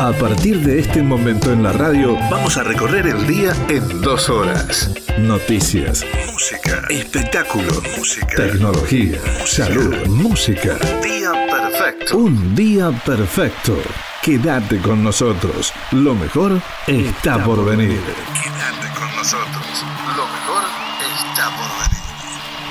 A partir de este momento en la radio, vamos a recorrer el día en dos horas. Noticias, música, espectáculo, música, tecnología, salud, música. Día perfecto. Un día perfecto. Quédate con nosotros. Lo mejor está por venir. Quédate con nosotros. Lo mejor está por venir.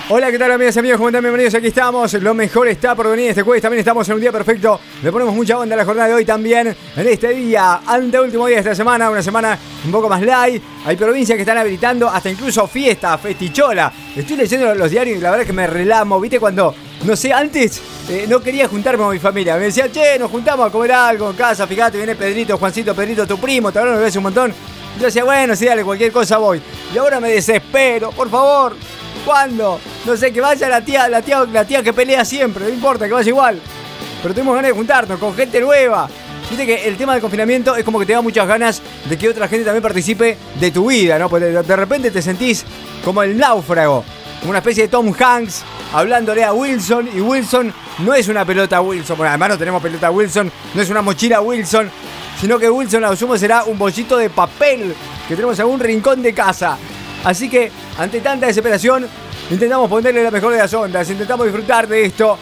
Hola, ¿qué tal amigas y amigos? ¿Cómo están? Bienvenidos, aquí estamos. Lo mejor está por venir este jueves. También estamos en un día perfecto. Le ponemos mucha onda a la jornada de hoy también. En este día, ante último día de esta semana, una semana un poco más light. Hay provincias que están habilitando hasta incluso fiesta, festichola. Estoy leyendo los diarios y la verdad es que me relamo. ¿Viste cuando, no sé, antes eh, no quería juntarme con mi familia? Me decían, che, nos juntamos a comer algo en casa. Fíjate, viene Pedrito, Juancito, Pedrito, tu primo. Te lo ves un montón. Yo decía, bueno, sí, dale, cualquier cosa voy. Y ahora me desespero, por favor. ¿Cuándo? No sé, que vaya la tía, la tía, la tía que pelea siempre, no importa, que vaya igual. Pero tenemos ganas de juntarnos con gente nueva. Viste que el tema del confinamiento es como que te da muchas ganas de que otra gente también participe de tu vida, ¿no? Porque de repente te sentís como el náufrago, como una especie de Tom Hanks hablándole a Wilson y Wilson no es una pelota Wilson, bueno, además no tenemos pelota Wilson, no es una mochila Wilson, sino que Wilson a lo sumo será un bollito de papel que tenemos en algún rincón de casa. Así que, ante tanta desesperación, intentamos ponerle la mejor de las ondas, intentamos disfrutar de esto.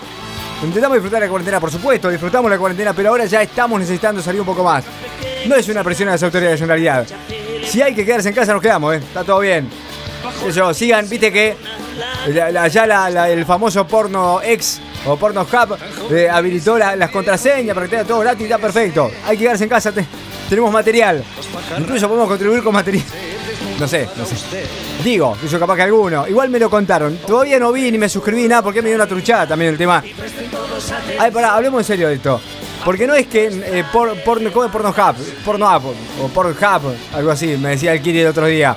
Intentamos disfrutar la cuarentena, por supuesto, disfrutamos la cuarentena, pero ahora ya estamos necesitando salir un poco más. No es una presión a las autoridades en realidad. Si hay que quedarse en casa, nos quedamos, ¿eh? Está todo bien. Eso, sigan, viste que ya el famoso porno ex o porno hub eh, habilitó las contraseñas para que tenga todo gratis, está perfecto. Hay que quedarse en casa, tenemos material. Incluso podemos contribuir con material. No sé, no sé. Digo, yo capaz que alguno. Igual me lo contaron. Todavía no vi ni me suscribí nada porque me dio una truchada también el tema. Ay, pará, hablemos en serio de esto. Porque no es que eh, por, porno, ¿cómo es porno hub? Porno app o porno hub, algo así, me decía el Kiri el otro día.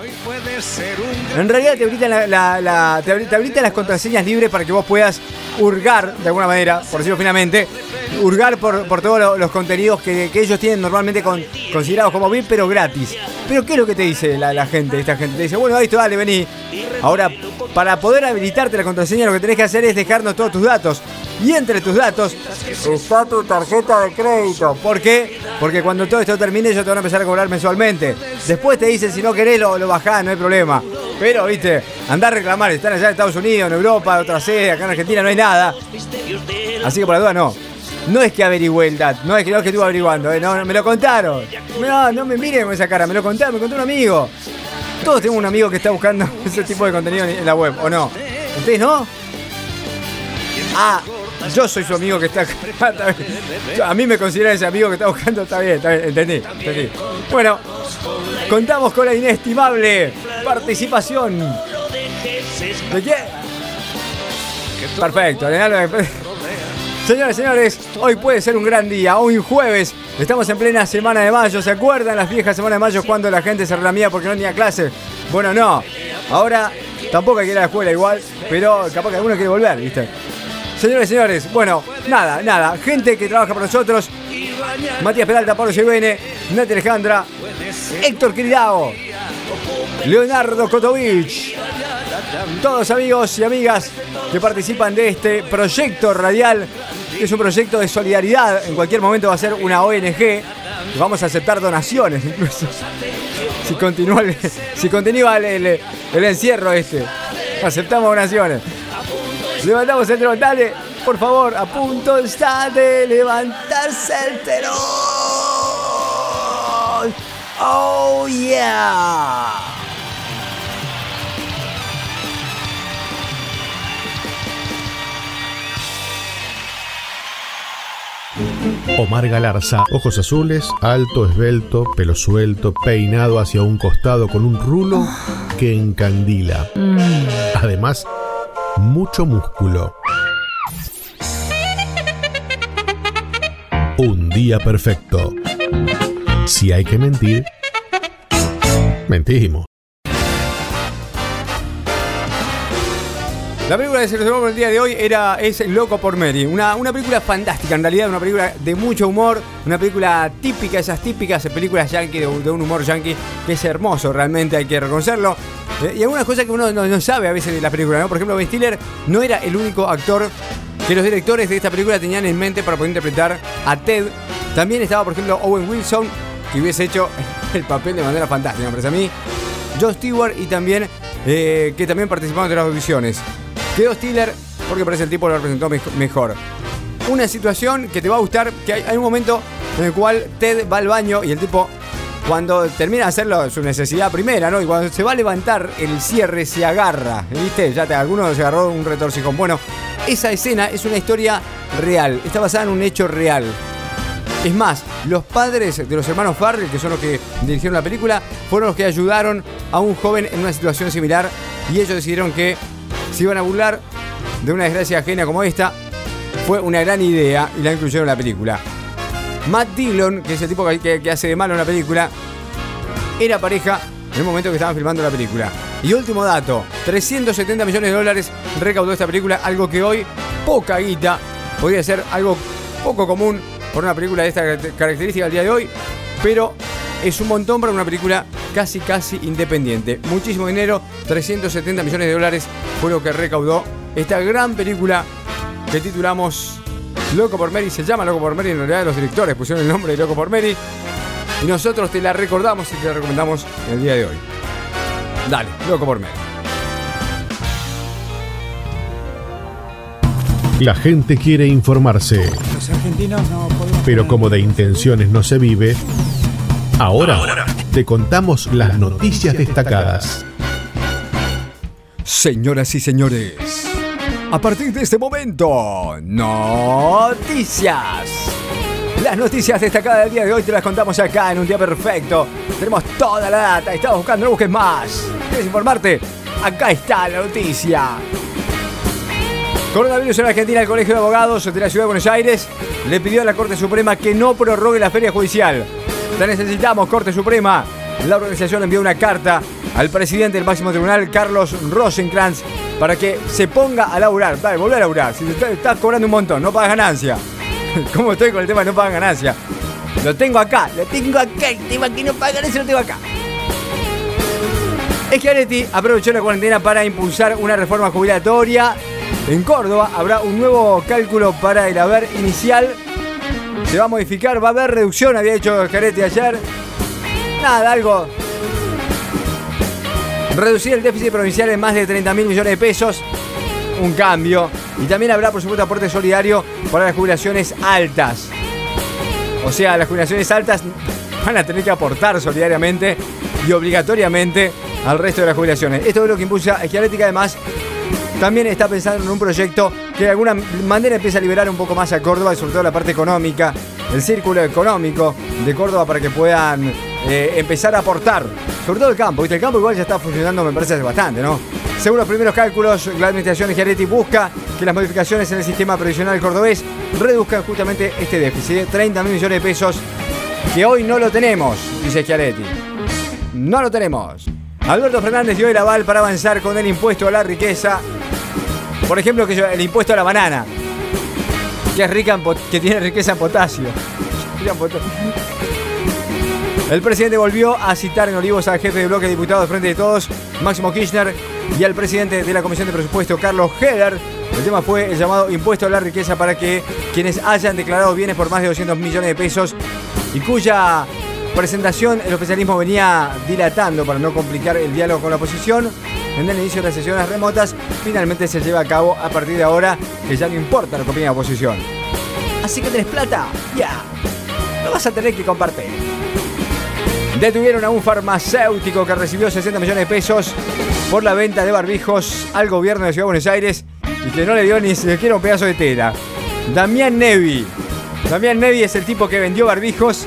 En realidad te habilitan, la, te habilitan las contraseñas libres para que vos puedas hurgar, de alguna manera, por decirlo finamente, hurgar por, todos los, contenidos que, ellos tienen normalmente considerados como bien, pero gratis. Pero ¿qué es lo que te dice la, gente? Esta gente te dice, bueno, esto, dale, vení. Ahora, para poder habilitarte la contraseña, lo que tenés que hacer es dejarnos todos tus datos. Y entre tus datos está tu tarjeta de crédito. ¿Por qué? Porque cuando todo esto termine, ellos te van a empezar a cobrar mensualmente. Después te dicen, si no querés, lo, lo bajás, no hay problema. Pero, viste, andar a reclamar, están allá en Estados Unidos, en Europa, otra sede, acá en Argentina no hay nada. Así que por la duda no. No es que averigüe el dato, no es que, no que estuve averiguando, eh, no, me lo contaron. No, no me miren con esa cara, me lo contaron, me contó un amigo. Todos tenemos un amigo que está buscando ese tipo de contenido en la web, ¿o no? ¿Ustedes no? Ah, yo soy su amigo que está. A mí me considera ese amigo que está buscando, está bien, está bien, entendí, entendí. Bueno, contamos con la inestimable participación. ¿De qué? Perfecto, Señores, señores, hoy puede ser un gran día. Hoy jueves, estamos en plena semana de mayo. ¿Se acuerdan las viejas semanas de mayo cuando la gente se relamía porque no tenía clase? Bueno, no. Ahora tampoco hay que ir a la escuela igual, pero capaz que alguno quiere volver, ¿viste? Señores, señores, bueno, nada, nada. Gente que trabaja para nosotros. Matías Peralta, Pablo Llevene, Nati Alejandra, Héctor Quiridao, Leonardo Kotovich. Todos amigos y amigas que participan de este proyecto radial. Es un proyecto de solidaridad. En cualquier momento va a ser una ONG. Vamos a aceptar donaciones incluso. Si continúa el, si continúa el, encierro este. Aceptamos donaciones. Levantamos el telón. Dale, por favor, a punto está de levantarse el telón. Oh yeah. Omar Galarza, ojos azules, alto, esbelto, pelo suelto, peinado hacia un costado con un rulo que encandila. Además, mucho músculo. Un día perfecto. Si hay que mentir, mentimos. La película que seleccionamos el día de hoy era es Loco por Mary. Una, una película fantástica, en realidad, una película de mucho humor, una película típica, esas típicas películas yankee, de, un humor yankee, que es hermoso, realmente hay que reconocerlo. Eh, y algunas cosas que uno no, sabe a veces de la película, ¿no? Por ejemplo, Ben Stiller no era el único actor que los directores de esta película tenían en mente para poder interpretar a Ted También estaba, por ejemplo, Owen Wilson, que hubiese hecho el papel de manera fantástica, me parece a mí. Joe Stewart y también, eh, que también participaron de las audiciones. Quedó Stiller porque parece el tipo lo representó mejor. Una situación que te va a gustar, que hay, un momento en el cual Ted va al baño y el tipo cuando termina de hacerlo su necesidad primera, ¿no? Y cuando se va a levantar el cierre se agarra, ¿viste? Ya te, alguno se agarró un retorcijón. Bueno, esa escena es una historia real, está basada en un hecho real. Es más, los padres de los hermanos Farrell, que son los que dirigieron la película, fueron los que ayudaron a un joven en una situación similar y ellos decidieron que se iban a burlar de una desgracia ajena como esta. Fue una gran idea y la incluyeron en la película. Matt Dillon, que es el tipo que, hace de malo en la película, era pareja en el momento que estaban filmando la película. Y último dato, 370 millones de dólares recaudó esta película, algo que hoy, poca guita, podría ser algo poco común por una película de esta característica al día de hoy, pero es un montón para una película casi casi independiente. Muchísimo dinero, 370 millones de dólares fue lo que recaudó esta gran película que titulamos Loco por Mary. Se llama Loco por Mary, en realidad los directores pusieron el nombre de Loco por Mary. Y nosotros te la recordamos y te la recomendamos en el día de hoy. Dale, Loco por Mary. La gente quiere informarse. Los argentinos no Pero como de intenciones no se vive, ahora, te contamos las noticias destacadas. Señoras y señores, a partir de este momento, noticias. Las noticias destacadas del día de hoy te las contamos acá en un día perfecto. Tenemos toda la data, estamos buscando, no busques más. ¿Quieres informarte? Acá está la noticia. Coronavirus en Argentina, el Colegio de Abogados de la Ciudad de Buenos Aires le pidió a la Corte Suprema que no prorrogue la feria judicial. La necesitamos, Corte Suprema. La organización envió una carta al presidente del máximo tribunal, Carlos Rosenkrantz, para que se ponga a laburar. Vale, volver a laburar. Si estás cobrando un montón, no pagas ganancia. ¿Cómo estoy con el tema de no pagar ganancia? Lo tengo acá, lo tengo acá. El tema que no paga ganancia lo tengo acá. Schiaretti aprovechó la cuarentena para impulsar una reforma jubilatoria en Córdoba habrá un nuevo cálculo para el haber inicial. Se va a modificar, va a haber reducción, había hecho Carete ayer. Nada, algo. Reducir el déficit provincial en más de 30 mil millones de pesos. Un cambio. Y también habrá, por supuesto, aporte solidario para las jubilaciones altas. O sea, las jubilaciones altas van a tener que aportar solidariamente y obligatoriamente al resto de las jubilaciones. Esto es lo que impulsa Esquialética, además también está pensando en un proyecto que de alguna manera empieza a liberar un poco más a Córdoba y sobre todo la parte económica, el círculo económico de Córdoba para que puedan eh, empezar a aportar, sobre todo el campo. ¿viste? El campo igual ya está funcionando, me parece, bastante, ¿no? Según los primeros cálculos, la administración de Giaretti busca que las modificaciones en el sistema previsional cordobés reduzcan justamente este déficit de 30 mil millones de pesos que hoy no lo tenemos, dice Giaretti. No lo tenemos. Alberto Fernández dio el aval para avanzar con el impuesto a la riqueza por ejemplo, el impuesto a la banana, que es rica que tiene riqueza en potasio. El presidente volvió a citar en Olivos al jefe de bloque de diputados Frente de Todos, Máximo Kirchner, y al presidente de la Comisión de Presupuesto, Carlos Heller. El tema fue el llamado impuesto a la riqueza para que quienes hayan declarado bienes por más de 200 millones de pesos y cuya presentación el oficialismo venía dilatando para no complicar el diálogo con la oposición, en el inicio de las sesiones remotas, finalmente se lleva a cabo a partir de ahora, que ya no importa lo que opine la oposición. Así que tenés plata, ya, lo vas a tener que compartir. Detuvieron a un farmacéutico que recibió 60 millones de pesos por la venta de barbijos al gobierno de Ciudad de Buenos Aires y que no le dio ni siquiera un pedazo de tela. Damián Nevi. Damián Nevi es el tipo que vendió barbijos,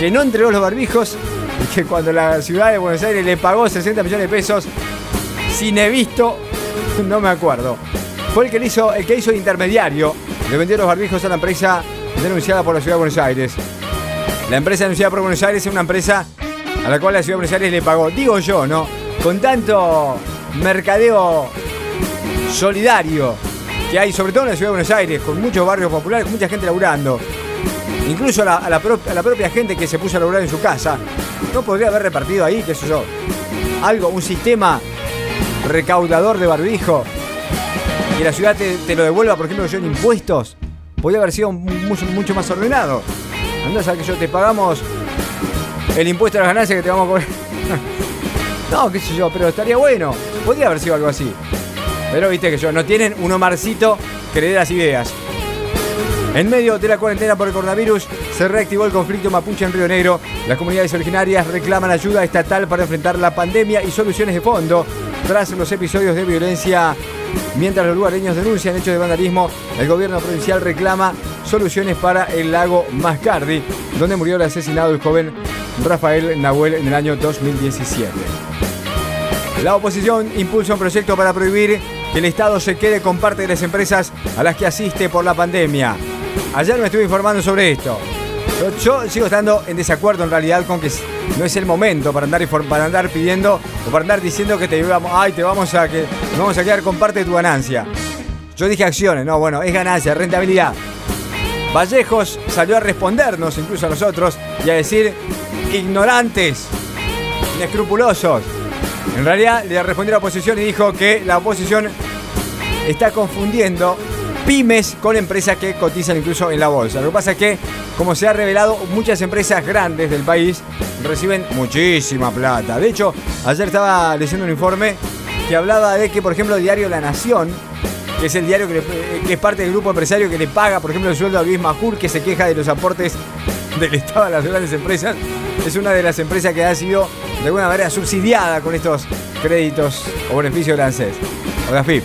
que no entregó los barbijos que cuando la ciudad de Buenos Aires le pagó 60 millones de pesos, sin he visto, no me acuerdo. Fue el que, hizo, el que hizo intermediario, le vendió los barbijos a la empresa denunciada por la ciudad de Buenos Aires. La empresa denunciada por Buenos Aires es una empresa a la cual la ciudad de Buenos Aires le pagó, digo yo, ¿no? Con tanto mercadeo solidario que hay, sobre todo en la ciudad de Buenos Aires, con muchos barrios populares, con mucha gente laburando. Incluso a la, propia gente que se puso a laburar en su casa. ¿No podría haber repartido ahí, qué sé yo? Algo, un sistema recaudador de barbijo. Que la ciudad te, lo devuelva, por ejemplo, yo en impuestos. podía haber sido mucho más ordenado. Andás a que yo te pagamos el impuesto a las ganancias que te vamos a cobrar. no, qué sé yo, pero estaría bueno. Podría haber sido algo así. Pero viste que yo, no tienen un Omarcito que le dé las ideas. En medio de la cuarentena por el coronavirus, se reactivó el conflicto mapuche en Río Negro. Las comunidades originarias reclaman ayuda estatal para enfrentar la pandemia y soluciones de fondo. Tras los episodios de violencia, mientras los lugareños denuncian hechos de vandalismo, el gobierno provincial reclama soluciones para el lago Mascardi, donde murió el asesinado el joven Rafael Nahuel en el año 2017. La oposición impulsa un proyecto para prohibir que el Estado se quede con parte de las empresas a las que asiste por la pandemia. Ayer me estuve informando sobre esto. Yo sigo estando en desacuerdo en realidad con que no es el momento para andar, para andar pidiendo o para andar diciendo que te vamos, ay, te vamos a que vamos a quedar con parte de tu ganancia. Yo dije acciones, no, bueno, es ganancia, rentabilidad. Vallejos salió a respondernos, incluso a nosotros, y a decir ignorantes, inescrupulosos. En realidad le respondió a la oposición y dijo que la oposición está confundiendo pymes con empresas que cotizan incluso en la bolsa. Lo que pasa es que, como se ha revelado, muchas empresas grandes del país reciben muchísima plata. De hecho, ayer estaba leyendo un informe que hablaba de que, por ejemplo, el diario La Nación, que es el diario que, es parte del grupo empresario que le paga, por ejemplo, el sueldo a Luis Macur, que se queja de los aportes del Estado a las grandes empresas, es una de las empresas que ha sido de alguna manera subsidiada con estos créditos o beneficios de ANSES o de AFIP.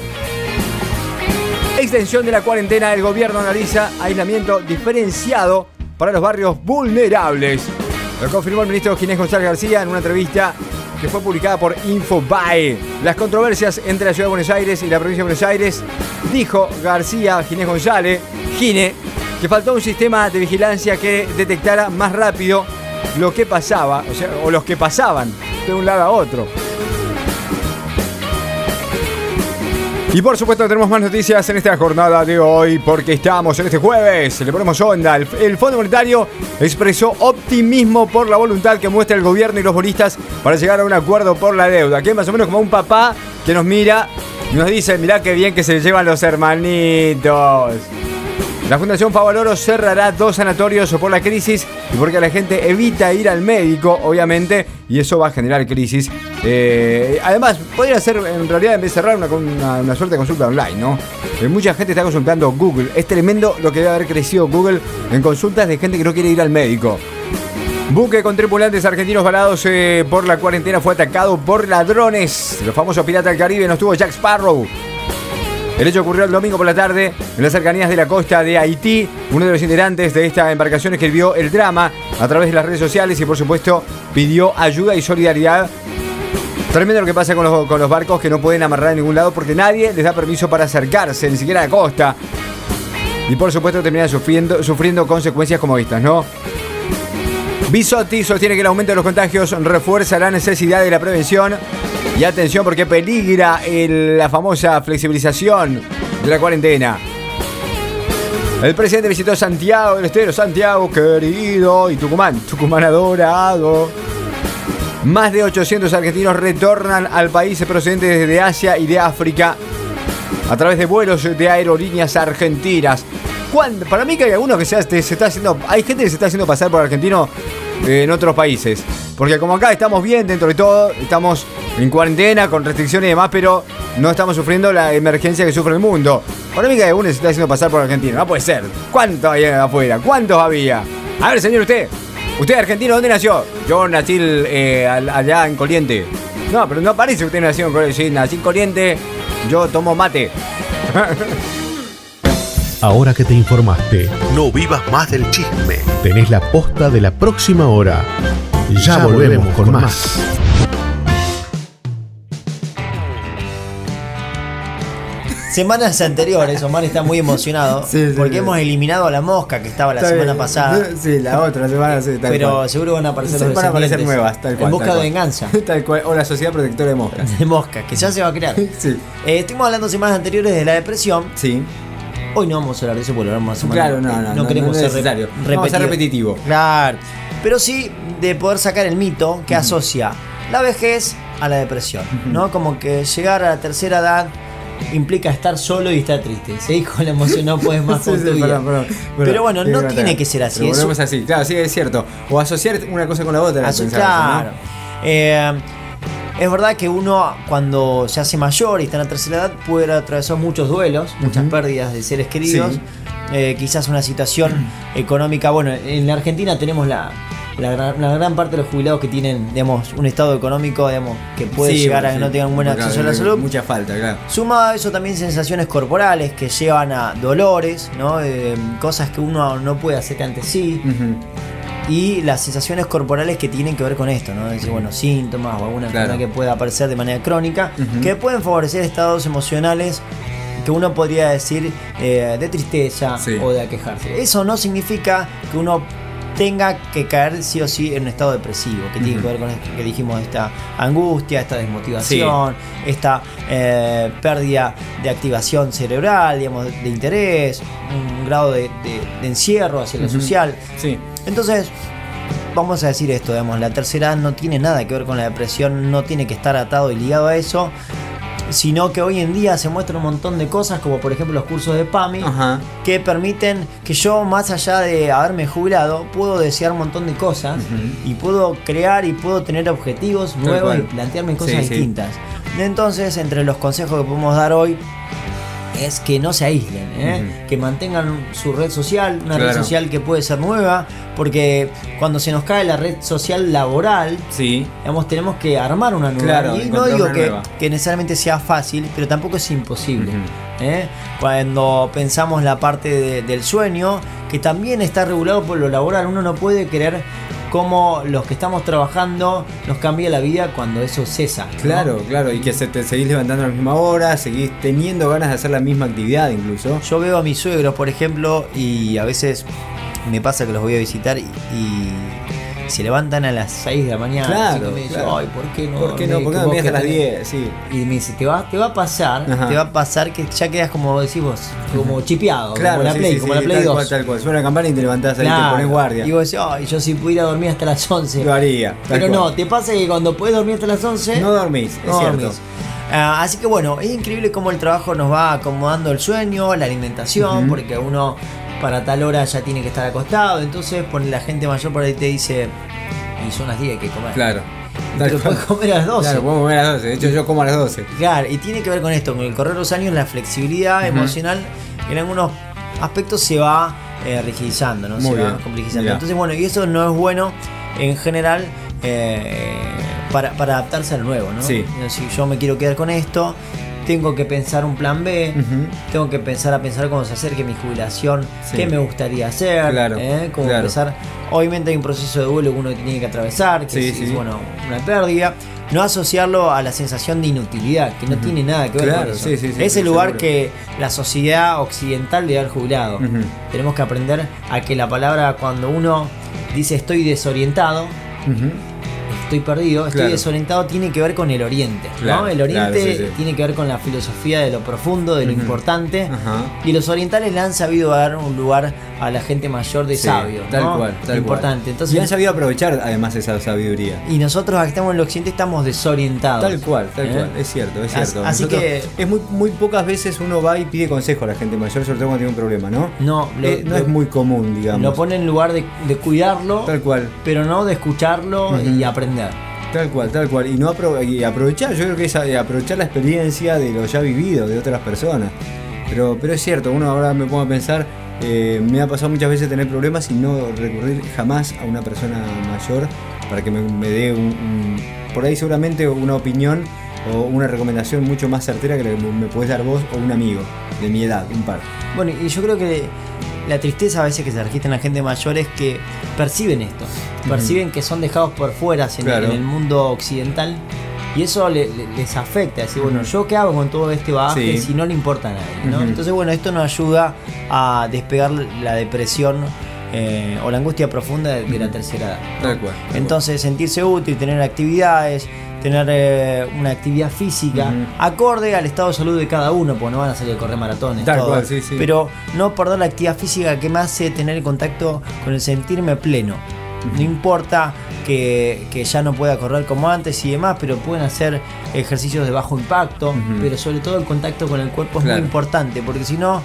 Extensión de la cuarentena, el gobierno analiza aislamiento diferenciado para los barrios vulnerables. Lo confirmó el ministro Ginés González García en una entrevista que fue publicada por Infobae. Las controversias entre la ciudad de Buenos Aires y la provincia de Buenos Aires, dijo García Ginés González, Gine, que faltó un sistema de vigilancia que detectara más rápido lo que pasaba, o sea, o los que pasaban de un lado a otro. Y por supuesto tenemos más noticias en esta jornada de hoy porque estamos en este jueves, le ponemos onda. El, Fondo Monetario expresó optimismo por la voluntad que muestra el gobierno y los bolistas para llegar a un acuerdo por la deuda, que es más o menos como un papá que nos mira y nos dice, mirá qué bien que se llevan los hermanitos. La Fundación Favaloro cerrará dos sanatorios por la crisis y porque la gente evita ir al médico, obviamente, y eso va a generar crisis. Eh, además, podría ser en realidad en vez de cerrar una, una, suerte de consulta online, ¿no? Eh, mucha gente está consultando Google. Es tremendo lo que debe haber crecido Google en consultas de gente que no quiere ir al médico. Buque con tripulantes argentinos varados eh, por la cuarentena fue atacado por ladrones. Los famosos piratas del Caribe no estuvo Jack Sparrow. El hecho ocurrió el domingo por la tarde en las cercanías de la costa de Haití. Uno de los integrantes de esta embarcación escribió el drama a través de las redes sociales y por supuesto pidió ayuda y solidaridad. Tremendo lo que pasa con los, barcos que no pueden amarrar en ningún lado porque nadie les da permiso para acercarse, ni siquiera a la costa. Y por supuesto terminan sufriendo, sufriendo consecuencias como estas, ¿no? Bisotti sostiene que el aumento de los contagios refuerza la necesidad de la prevención y atención porque peligra la famosa flexibilización de la cuarentena. El presidente visitó Santiago del Estero, Santiago querido, y Tucumán, Tucumán adorado. Más de 800 argentinos retornan al país procedentes de Asia y de África a través de vuelos de aerolíneas argentinas. Para mí que hay algunos que se, se haciendo, hay gente que se está haciendo pasar por argentino en otros países. Porque como acá estamos bien dentro de todo, estamos en cuarentena, con restricciones y demás, pero no estamos sufriendo la emergencia que sufre el mundo. Para mí que uno se está haciendo pasar por Argentina. No puede ser. ¿Cuántos hay afuera? ¿Cuántos había? A ver, señor, usted. ¿Usted es argentino? ¿Dónde nació? Yo nací eh, allá en Coliente. No, pero no parece que usted nació en Coliente. Sí, nací en Coliente. Yo tomo mate. Ahora que te informaste, no vivas más del chisme. Tenés la posta de la próxima hora. Ya, volvemos, con, más. Semanas anteriores, Omar está muy emocionado porque hemos eliminado a la mosca que estaba la semana pasada. Sí, la otra semana, sí, tal Pero seguro van a aparecer sí, van a aparecer nuevas, tal cual. En busca de venganza. Tal cual. O la Sociedad Protectora de Moscas. De moscas, que ya se va a crear. sí. Eh, estuvimos hablando semanas anteriores de la depresión. Sí. Hoy no vamos a hablar de eso porque lo más Claro, no, no. No, queremos ser, ser repetitivo. Claro. Pero sí de poder sacar el mito que asocia la vejez a la depresión, ¿no? Como que llegar a la tercera edad implica estar solo y estar triste. Seguís con la emoción, no puedes más con Sí, tu sí, vida. perdón, perdón, perdón. Pero bueno, Sí, no tiene que ser así. Eso- así, claro, sí, es cierto. O asociar una cosa con la otra. Pensar eso, ¿no? claro. Eh, es verdad que uno cuando se hace mayor y está en la tercera edad puede atravesar muchos duelos, muchas pérdidas de seres queridos, Sí. eh, quizás una situación económica. Bueno, en la Argentina tenemos la, la, gran- la gran parte de los jubilados que tienen, digamos, un estado económico, digamos, que puede Sí, llegar a que sí. no tengan buen Claro, acceso a la salud. Mucha falta, claro. Sumado a eso también sensaciones corporales que llevan a dolores, ¿no? Eh, cosas que uno no puede hacer que antes sí. Y las sensaciones corporales que tienen que ver con esto, ¿no? Es decir, bueno, síntomas o alguna Claro. que pueda aparecer de manera crónica, que pueden favorecer estados emocionales que uno podría decir eh, de tristeza Sí. o de aquejarse. Eso no significa que uno tenga que caer sí o sí en un estado depresivo, que tiene que ver con esto que dijimos, esta angustia, esta desmotivación, esta eh, pérdida de activación cerebral, digamos, de interés, un grado de, de- de encierro hacia lo Ujú. social. Sí. Entonces, vamos a decir esto, digamos, la tercera edad no tiene nada que ver con la depresión, no tiene que estar atado y ligado a eso, sino que hoy en día se muestran un montón de cosas, como por ejemplo los cursos de PAMI, Ajá. que permiten que yo, más allá de haberme jubilado, puedo desear un montón de cosas y puedo crear y puedo tener objetivos nuevos y plantearme cosas Sí, sí. distintas. Entonces, entre los consejos que podemos dar hoy es que no se aíslen, ¿eh? Que mantengan su red social, una red social que puede ser nueva, porque cuando se nos cae la red social laboral, Sí. digamos, tenemos que armar una nueva. Claro, y no digo que, que necesariamente sea fácil, pero tampoco es imposible. ¿eh? Cuando pensamos la parte de- del sueño, que también está regulado por lo laboral, uno no puede querer cómo los que estamos trabajando nos cambia la vida cuando eso cesa. ¿no? Claro, claro. Y que se te seguís levantando a la misma hora, seguís teniendo ganas de hacer la misma actividad incluso. Yo veo a mis suegros, por ejemplo, y a veces me pasa que los voy a visitar y, y se levantan a las 6 de la mañana. Claro, me dicen, claro. ay, ¿por qué no? ¿Por qué no? ¿Por qué no que las tenés-". 10? Sí. Y me dice, te va, te va a pasar, Ajá. te va a pasar que ya quedas como decís vos, como chipeado, Claro, como la sí, Play, sí, como sí, la Play tal 2. cual, tal cual. Suena la campana y te levantás ahí, Claro. te pones guardia. Y vos decís, ay, yo si pudiera dormir hasta las 11. Lo haría. Pero cual. no, te pasa que cuando puedes dormir hasta las 11, No dormís, es no cierto. dormís. Ah, así que bueno, es increíble cómo el trabajo nos va acomodando el sueño, la alimentación, porque uno para tal hora ya tiene que estar acostado. Entonces, pone la gente mayor por ahí te dice, y son las 10 hay que comer. Claro. Pero puedes comer a las 12. Claro, podemos comer a las 12. De hecho, yo como a las 12. Claro, y tiene que ver con esto, con el correr de los años, la flexibilidad emocional en algunos aspectos se va eh, rigidizando, ¿no? Muy se va complejizando. Entonces, bueno, y eso no es bueno en general eh, para, para adaptarse al nuevo, ¿no? Sí. Si yo me quiero quedar con esto, tengo que pensar un plan B, tengo que empezar a pensar cuando se acerque mi jubilación, Sí. qué me gustaría hacer, Claro, ¿eh? Cómo claro. empezar. Obviamente hay un proceso de duelo que uno tiene que atravesar, que Sí, es, sí. bueno, una pérdida. No asociarlo a la sensación de inutilidad, que no tiene nada que ver Claro, con eso. es el lugar seguro. que la sociedad occidental le da al jubilado. Tenemos que aprender a que la palabra cuando uno dice estoy desorientado. Estoy perdido, estoy Claro. desorientado, tiene que ver con el oriente. ¿no? El oriente claro, sí, sí. tiene que ver con la filosofía de lo profundo, de lo importante. Y los orientales le han sabido dar un lugar a la gente mayor de Sí, sabio. Tal ¿no? cual, tal Importante. cual. Entonces, y han sabido aprovechar además esa sabiduría. y nosotros aquí estamos en el occidente estamos desorientados. Tal cual, tal ¿eh? cual, es cierto, es cierto. así Nosotros- que- es muy, muy pocas veces uno va y pide consejo a la gente mayor, sobre todo cuando tiene un problema, ¿no? No, lo- Eh, no lo- es muy común, digamos. Lo pone en lugar de, de cuidarlo, Tal cual, pero no de escucharlo y aprender. tal cual, tal cual. Y no apro- y aprovechar, yo creo que es a- aprovechar la experiencia de lo ya vivido de otras personas. Pero, pero es cierto, uno ahora me pongo a pensar, eh, me ha pasado muchas veces tener problemas y no recurrir jamás a una persona mayor para que me, me dé un, un- por ahí seguramente una opinión o una recomendación mucho más certera que la que me puedes dar vos o un amigo de mi edad, un par. Bueno, y yo creo que la tristeza a veces que se registra en la gente mayor es que perciben esto, perciben que son dejados por fuera en, Claro. en el mundo occidental y eso le- le- les afecta, decir, bueno, ¿yo qué hago con todo este bagaje Sí. si no le importa a nadie? ¿no? Entonces, bueno, esto nos ayuda a despegar la depresión eh, o la angustia profunda de, de la tercera edad. ¿no? Tal Entonces, sentirse útil, tener actividades, tener eh, una actividad física acorde al estado de salud de cada uno, porque no van a salir a correr maratones. Tal todo. cual, sí, sí. Pero no perder la actividad física que me hace tener contacto con el sentirme pleno. No importa que, que ya no pueda correr como antes y demás, pero pueden hacer ejercicios de bajo impacto, pero sobre todo el contacto con el cuerpo es Claro. muy importante, porque si no,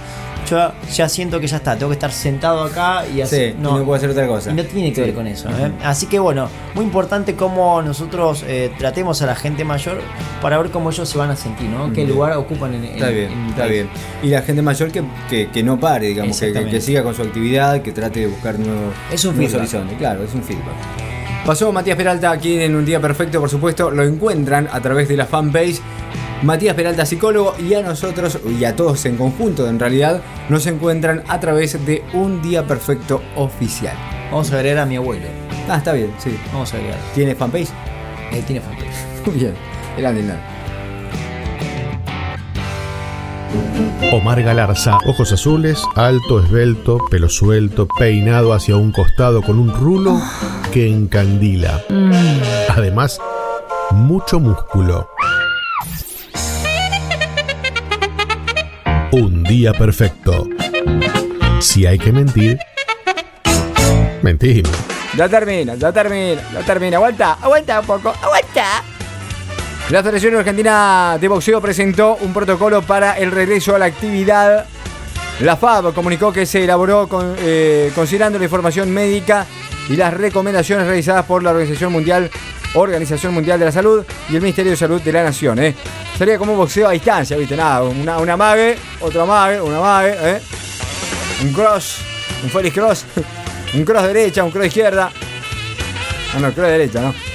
yo ya siento que ya está, tengo que estar sentado acá y así. Sí, y no puedo hacer otra cosa. no tiene que Sí. ver con eso. ¿eh? Así que bueno, muy importante cómo nosotros eh, tratemos a la gente mayor para ver cómo ellos se van a sentir, ¿no? Qué lugar ocupan en, en- Está bien, en está país. bien. Y la gente mayor que, que, que no pare, digamos, que, que- siga con su actividad, que trate de buscar nuevos, Es un nuevos horizontes. Claro, es un feedback. Pasó Matías Peralta aquí en Un Día Perfecto, por supuesto. Lo encuentran a través de la fanpage. Matías Peralta, psicólogo, y a nosotros, y a todos en conjunto, en realidad, nos encuentran a través de Un Día Perfecto Oficial. Vamos a agregar a mi abuelo. Ah, está bien, sí. Vamos a agregar. ¿Tiene fanpage? Eh, tiene fanpage. Muy bien. Grande, grande. Omar Galarza, ojos azules, alto, esbelto, pelo suelto, peinado hacia un costado con un rulo que encandila. Además, mucho músculo. Un día perfecto. Si hay que mentir, mentimos. Ya termina, ya termina, ya termina. Aguanta, aguanta un poco, aguanta. La Federación Argentina de Boxeo presentó un protocolo para el regreso a la actividad. La FAB comunicó que se elaboró eh, considerando la información médica y las recomendaciones realizadas por la Organización Mundial, de la Salud y el Ministerio de Salud de la Nación. ¿eh? Sería como un boxeo a distancia, ¿viste? Nada, una, una mague, otra mague, una mague, ¿eh? un cross, un Felix cross, un cross derecha, un cross izquierda. Ah, no, cross derecha, ¿no?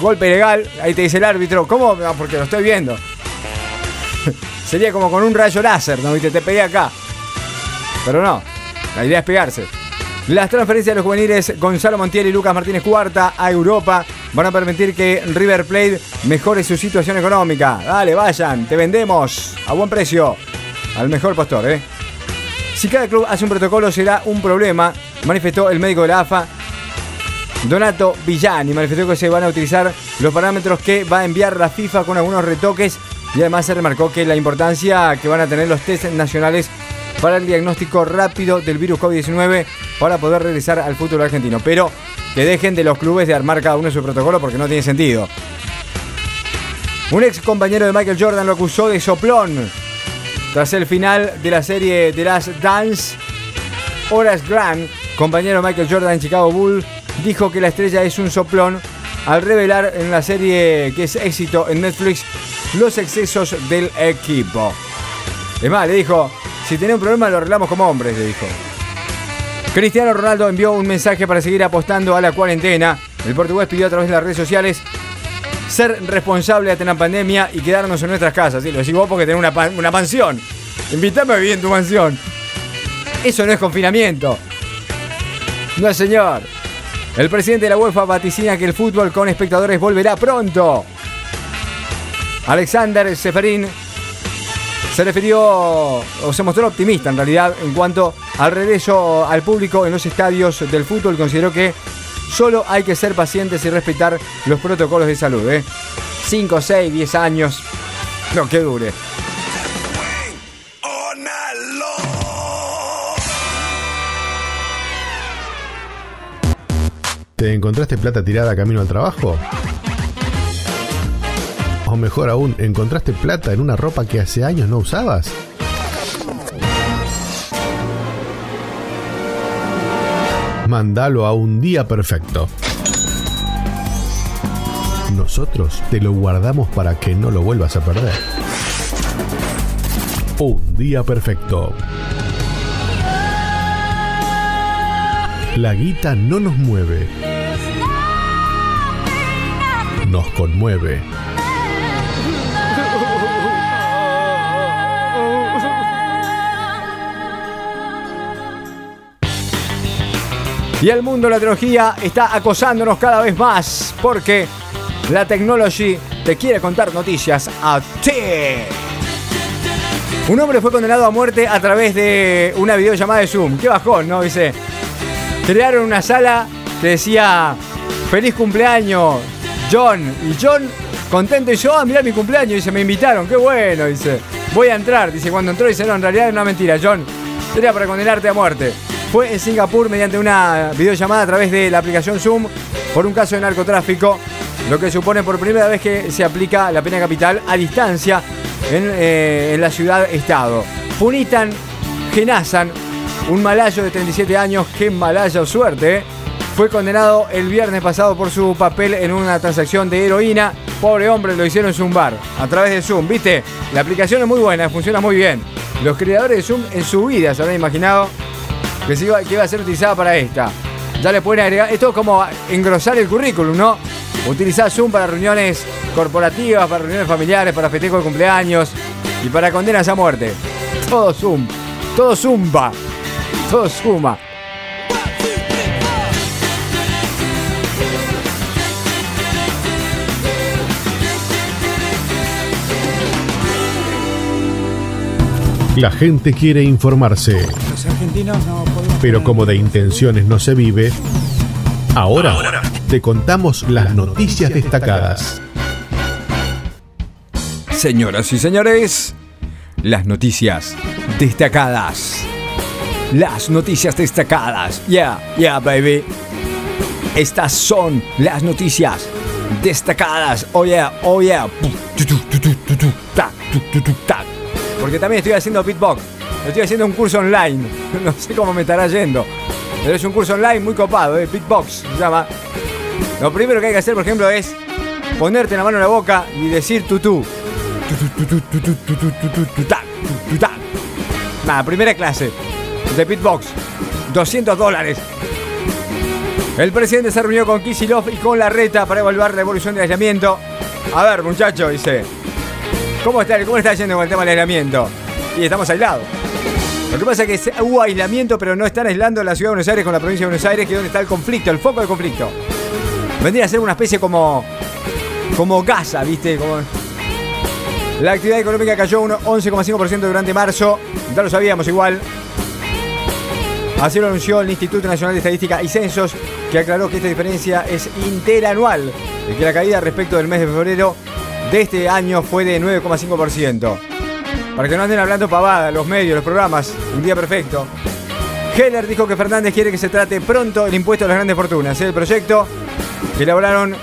Golpe ilegal, ahí te dice el árbitro. ¿Cómo? No, porque lo estoy viendo. Sería como con un rayo láser, ¿no? Viste, te pegué acá. Pero no, la idea es pegarse. Las transferencias de los juveniles Gonzalo Montiel y Lucas Martínez Cuarta a Europa van a permitir que River Plate mejore su situación económica. Dale, vayan, te vendemos a buen precio. Al mejor postor, ¿eh? Si cada club hace un protocolo será un problema, manifestó el médico de la AFA, Donato Villani. Manifestó que se van a utilizar los parámetros que va a enviar la FIFA con algunos retoques y además se remarcó que la importancia que van a tener los test nacionales para el diagnóstico rápido del virus COVID-19 para poder regresar al fútbol argentino. Pero que dejen de los clubes de armar cada uno su protocolo porque no tiene sentido. Un ex compañero de Michael Jordan lo acusó de soplón tras el final de la serie The Last Dance. Horace Grant, compañero Michael Jordan en Chicago Bulls, dijo que la estrella es un soplón al revelar en la serie que es éxito en Netflix los excesos del equipo. Es más, le dijo, si tenés un problema lo arreglamos como hombres, le dijo. Cristiano Ronaldo envió un mensaje para seguir apostando a la cuarentena. El portugués pidió a través de las redes sociales ser responsable ante la pandemia y quedarnos en nuestras casas. Sí, lo decís vos porque tenés una, una mansión. Invítame a vivir en tu mansión. Eso no es confinamiento. No, señor. El presidente de la UEFA vaticina que el fútbol con espectadores volverá pronto. Alexander Seferín se refirió o se mostró optimista en realidad en cuanto al regreso al público en los estadios del fútbol. Consideró que solo hay que ser pacientes y respetar los protocolos de salud. 5, 6, 10 años. No, que dure. ¿Te encontraste plata tirada camino al trabajo? O mejor aún, ¿encontraste plata en una ropa que hace años no usabas? Mándalo a un día perfecto. Nosotros te lo guardamos para que no lo vuelvas a perder. Un día perfecto. La guita no nos mueve. Nos conmueve. Y el mundo de la tecnología está acosándonos cada vez más porque la Technology te quiere contar noticias a ti. Un hombre fue condenado a muerte a través de una videollamada de Zoom. Qué bajón, ¿no? Dice, crearon una sala que decía, feliz cumpleaños, John. Y John, contento, dice, oh, mirá mi cumpleaños. Dice, me invitaron, qué bueno. Dice, voy a entrar. Dice, cuando entró, dice, no, en realidad es una mentira, John. Sería para condenarte a muerte. fue en Singapur mediante una videollamada a través de la aplicación Zoom por un caso de narcotráfico, lo que supone por primera vez que se aplica la pena capital a distancia en, eh, la ciudad-estado. Punitan Genasan, un malayo de 37 años, qué malayo suerte, eh, fue condenado el viernes pasado por su papel en una transacción de heroína. Pobre hombre, lo hicieron en Zoom Bar, a través de Zoom. ¿Viste? La aplicación es muy buena, funciona muy bien. Los creadores de Zoom en su vida se habían imaginado que, se iba, que iba a ser utilizada para esta. Ya le pueden agregar. Esto es como engrosar el currículum, ¿no? Utilizar Zoom para reuniones corporativas, para reuniones familiares, para festejos de cumpleaños y para condenas a muerte. Todo Zoom. Todo Zumba. Todo suma. La gente quiere informarse, Los argentinos no podemos. pero como de intenciones no se vive, ahora te contamos las noticias destacadas. Señoras y señores, las noticias destacadas. Las noticias destacadas. Yeah, yeah, baby. Estas son las noticias destacadas. Oh yeah, oh yeah. Porque también estoy haciendo beatbox. Estoy haciendo un curso online. No sé cómo me estará yendo. Pero es un curso online muy copado, ¿eh? Beatbox se llama. Lo primero que hay que hacer, por ejemplo, es ponerte la mano en la boca y decir tutú. Nada, primera clase de beatbox. 200 dólares. El presidente se reunió con Kisilov y con Larreta para evaluar la evolución del aislamiento. A ver, muchacho, dice. ¿Cómo está, ¿Cómo está yendo con el tema del aislamiento? Y estamos aislados. Lo que pasa es que hubo aislamiento, pero no están aislando la ciudad de Buenos Aires con la provincia de Buenos Aires, que es donde está el conflicto, el foco del conflicto. Vendría a ser una especie como. como Gaza, ¿viste? La actividad económica cayó un 11,5% durante marzo. Ya lo sabíamos igual. Así lo anunció el Instituto Nacional de Estadística y Censos, que aclaró que esta diferencia es interanual y que la caída respecto del mes de febrero de este año fue de 9,5%. Para que no anden hablando pavada, los medios, los programas, un día perfecto. Heller dijo que Fernández quiere que se trate pronto el impuesto a las grandes fortunas. El proyecto que elaboraron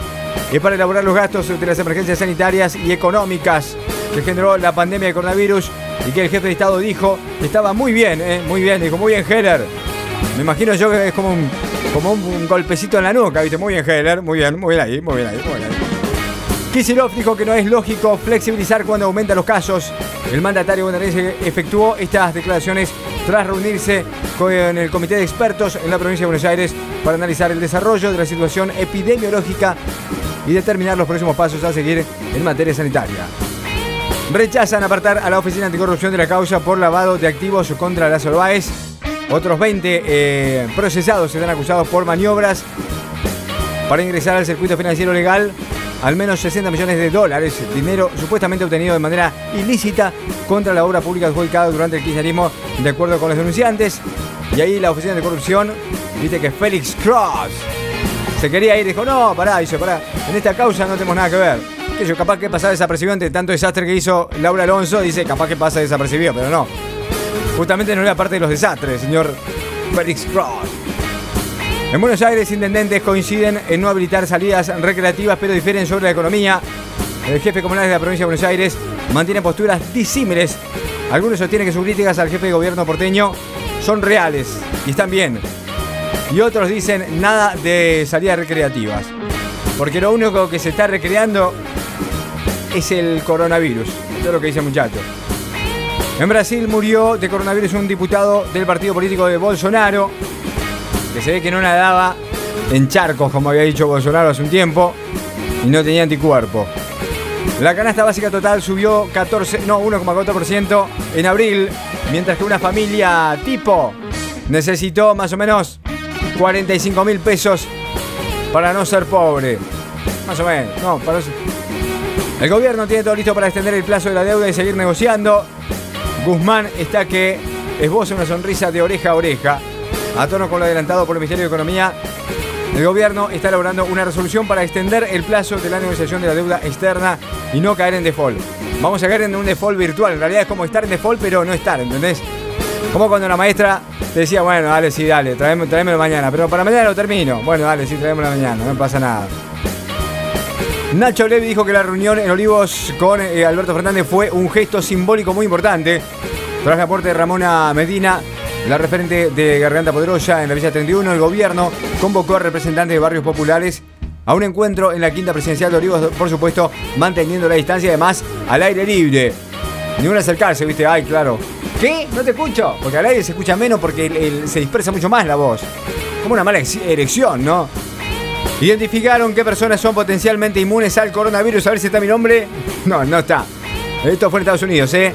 es para elaborar los gastos de las emergencias sanitarias y económicas que generó la pandemia de coronavirus y que el jefe de Estado dijo que estaba muy bien, ¿eh? muy bien, dijo muy bien Heller. Me imagino yo que es como un, como un, un golpecito en la nuca, ¿viste? Muy bien Heller, muy bien, muy bien ahí, muy bien ahí, muy bien ahí. Kisilov dijo que no es lógico flexibilizar cuando aumentan los casos. El mandatario bonaerense efectuó estas declaraciones tras reunirse con el comité de expertos en la provincia de Buenos Aires para analizar el desarrollo de la situación epidemiológica y determinar los próximos pasos a seguir en materia sanitaria. Rechazan apartar a la Oficina Anticorrupción de la causa por lavado de activos contra las Orbaez. Otros 20 eh, procesados serán acusados por maniobras para ingresar al circuito financiero legal al menos 60 millones de dólares, dinero supuestamente obtenido de manera ilícita contra la obra pública adjudicada durante el kirchnerismo, de acuerdo con los denunciantes. Y ahí la oficina de corrupción dice que Félix Cross se quería ir, dijo, no, pará, dice, pará, en esta causa no tenemos nada que ver. Que yo, capaz que pasa desapercibido ante tanto desastre que hizo Laura Alonso, dice, capaz que pasa desapercibido, pero no. Justamente no era parte de los desastres, señor Félix Cross. En Buenos Aires, intendentes coinciden en no habilitar salidas recreativas, pero difieren sobre la economía. El jefe comunal de la provincia de Buenos Aires mantiene posturas disímiles. Algunos sostienen que sus críticas al jefe de gobierno porteño son reales y están bien. Y otros dicen nada de salidas recreativas. Porque lo único que se está recreando es el coronavirus. Eso es lo que dice el muchacho. En Brasil murió de coronavirus un diputado del partido político de Bolsonaro que se ve que no nadaba en charcos, como había dicho Bolsonaro hace un tiempo, y no tenía anticuerpo. La canasta básica total subió 14, no, 1,4% en abril, mientras que una familia tipo necesitó más o menos 45 mil pesos para no ser pobre. Más o menos, no, para El gobierno tiene todo listo para extender el plazo de la deuda y seguir negociando. Guzmán está que esboza una sonrisa de oreja a oreja. A tono con lo adelantado por el Ministerio de Economía, el gobierno está elaborando una resolución para extender el plazo de la negociación de la deuda externa y no caer en default. Vamos a caer en un default virtual. En realidad es como estar en default, pero no estar, ¿entendés? Como cuando la maestra te decía, bueno, dale, sí, dale, tráemelo mañana, pero para mañana lo termino. Bueno, dale, sí, tráemelo mañana, no pasa nada. Nacho Levi dijo que la reunión en Olivos con eh, Alberto Fernández fue un gesto simbólico muy importante. Tras el aporte de Ramona Medina, la referente de Garganta Poderosa en la Villa 31, el gobierno convocó a representantes de barrios populares a un encuentro en la quinta presidencial de Olivos, por supuesto, manteniendo la distancia además al aire libre. Ningún acercarse, viste, ay, claro. ¿Qué? No te escucho. Porque al aire se escucha menos porque se dispersa mucho más la voz. Como una mala erección, ¿no? Identificaron qué personas son potencialmente inmunes al coronavirus. A ver si está mi nombre. No, no está. Esto fue en Estados Unidos, ¿eh?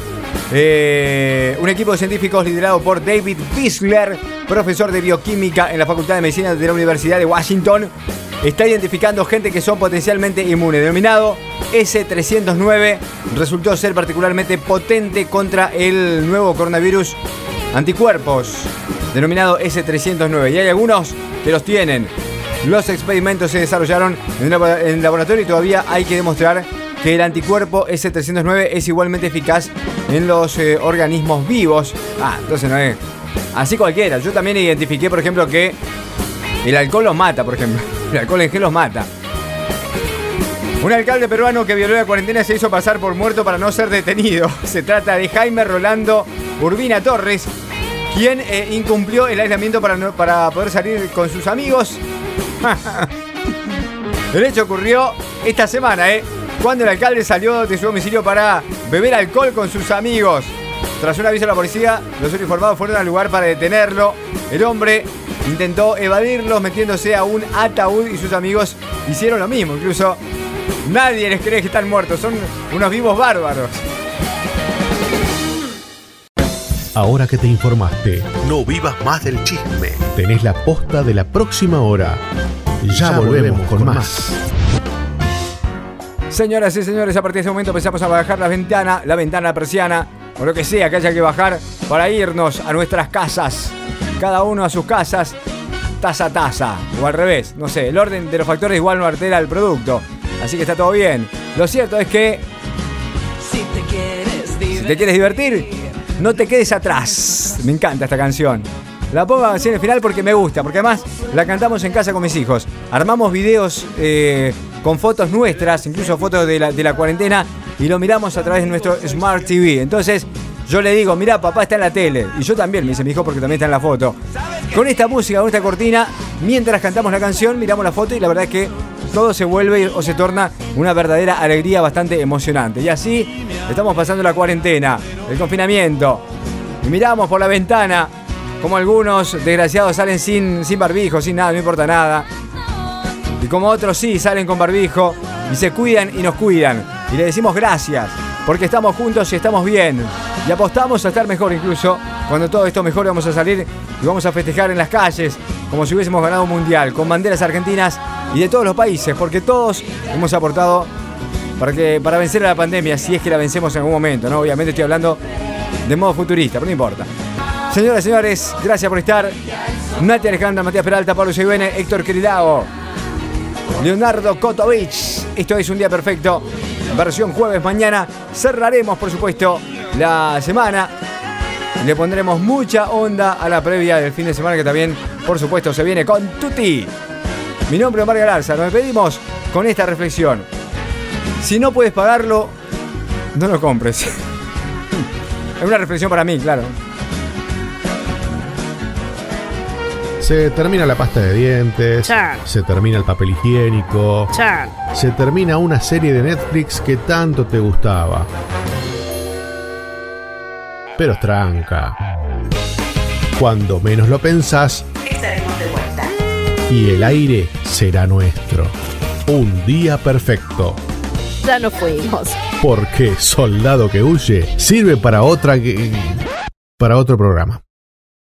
Eh un equipo de científicos liderado por David Bisler, profesor de bioquímica en la Facultad de Medicina de la Universidad de Washington, está identificando gente que son potencialmente inmunes. Denominado S309, resultó ser particularmente potente contra el nuevo coronavirus anticuerpos, denominado S309. Y hay algunos que los tienen. Los experimentos se desarrollaron en el laboratorio y todavía hay que demostrar que el anticuerpo S309 es igualmente eficaz en los eh, organismos vivos. Ah, entonces no es así cualquiera. Yo también identifiqué, por ejemplo, que el alcohol los mata, por ejemplo. El alcohol en gel los mata. Un alcalde peruano que violó la cuarentena se hizo pasar por muerto para no ser detenido. Se trata de Jaime Rolando Urbina Torres, quien eh, incumplió el aislamiento para, para poder salir con sus amigos el hecho ocurrió esta semana, ¿eh? Cuando el alcalde salió de su domicilio para beber alcohol con sus amigos. Tras un aviso a la policía, los uniformados fueron al lugar para detenerlo. El hombre intentó evadirlos metiéndose a un ataúd y sus amigos hicieron lo mismo. Incluso nadie les cree que están muertos. Son unos vivos bárbaros. Ahora que te informaste, no vivas más del chisme. Tenés la posta de la próxima hora. Ya, volvemos, con, más. Señoras y señores, a partir de este momento empezamos a bajar la ventana, la ventana persiana, o lo que sea que haya que bajar para irnos a nuestras casas. Cada uno a sus casas, taza a taza, o al revés, no sé, el orden de los factores igual no altera el producto. Así que está todo bien. Lo cierto es que si te quieres divertir no te quedes atrás. Me encanta esta canción. La pongo así en el final porque me gusta, porque además la cantamos en casa con mis hijos. Armamos videos eh, con fotos nuestras, incluso fotos de la, de la cuarentena, y lo miramos a través de nuestro Smart TV. Entonces, yo le digo, mira, papá está en la tele. Y yo también, me dice mi hijo, porque también está en la foto. Con esta música, con esta cortina, mientras cantamos la canción, miramos la foto y la verdad es que todo se vuelve o se torna una verdadera alegría bastante emocionante. Y así estamos pasando la cuarentena, el confinamiento. Y miramos por la ventana como algunos desgraciados salen sin, sin barbijo, sin nada, no importa nada. Y como otros sí salen con barbijo y se cuidan y nos cuidan. Y le decimos gracias, porque estamos juntos y estamos bien. Y apostamos a estar mejor incluso. Cuando todo esto mejore vamos a salir y vamos a festejar en las calles como si hubiésemos ganado un mundial, con banderas argentinas y de todos los países, porque todos hemos aportado para, que, para vencer a la pandemia, si es que la vencemos en algún momento, ¿no? Obviamente estoy hablando de modo futurista, pero no importa. Señoras y señores, gracias por estar. Nati Alejandra, Matías Peralta, Pablo Seguene, Héctor Queridao, Leonardo Kotovich. Esto es un día perfecto. Versión jueves mañana. Cerraremos, por supuesto, la semana. Le pondremos mucha onda a la previa del fin de semana que también, por supuesto, se viene con Tutti. Mi nombre es Omar Galarza. Nos despedimos con esta reflexión. Si no puedes pagarlo, no lo compres. es una reflexión para mí, claro. Se termina la pasta de dientes, se termina el papel higiénico, se termina una serie de Netflix que tanto te gustaba. Pero tranca. Cuando menos lo pensás, estaremos de vuelta. Y el aire será nuestro. Un día perfecto. Ya nos fuimos. Porque soldado que huye sirve para otra para otro programa.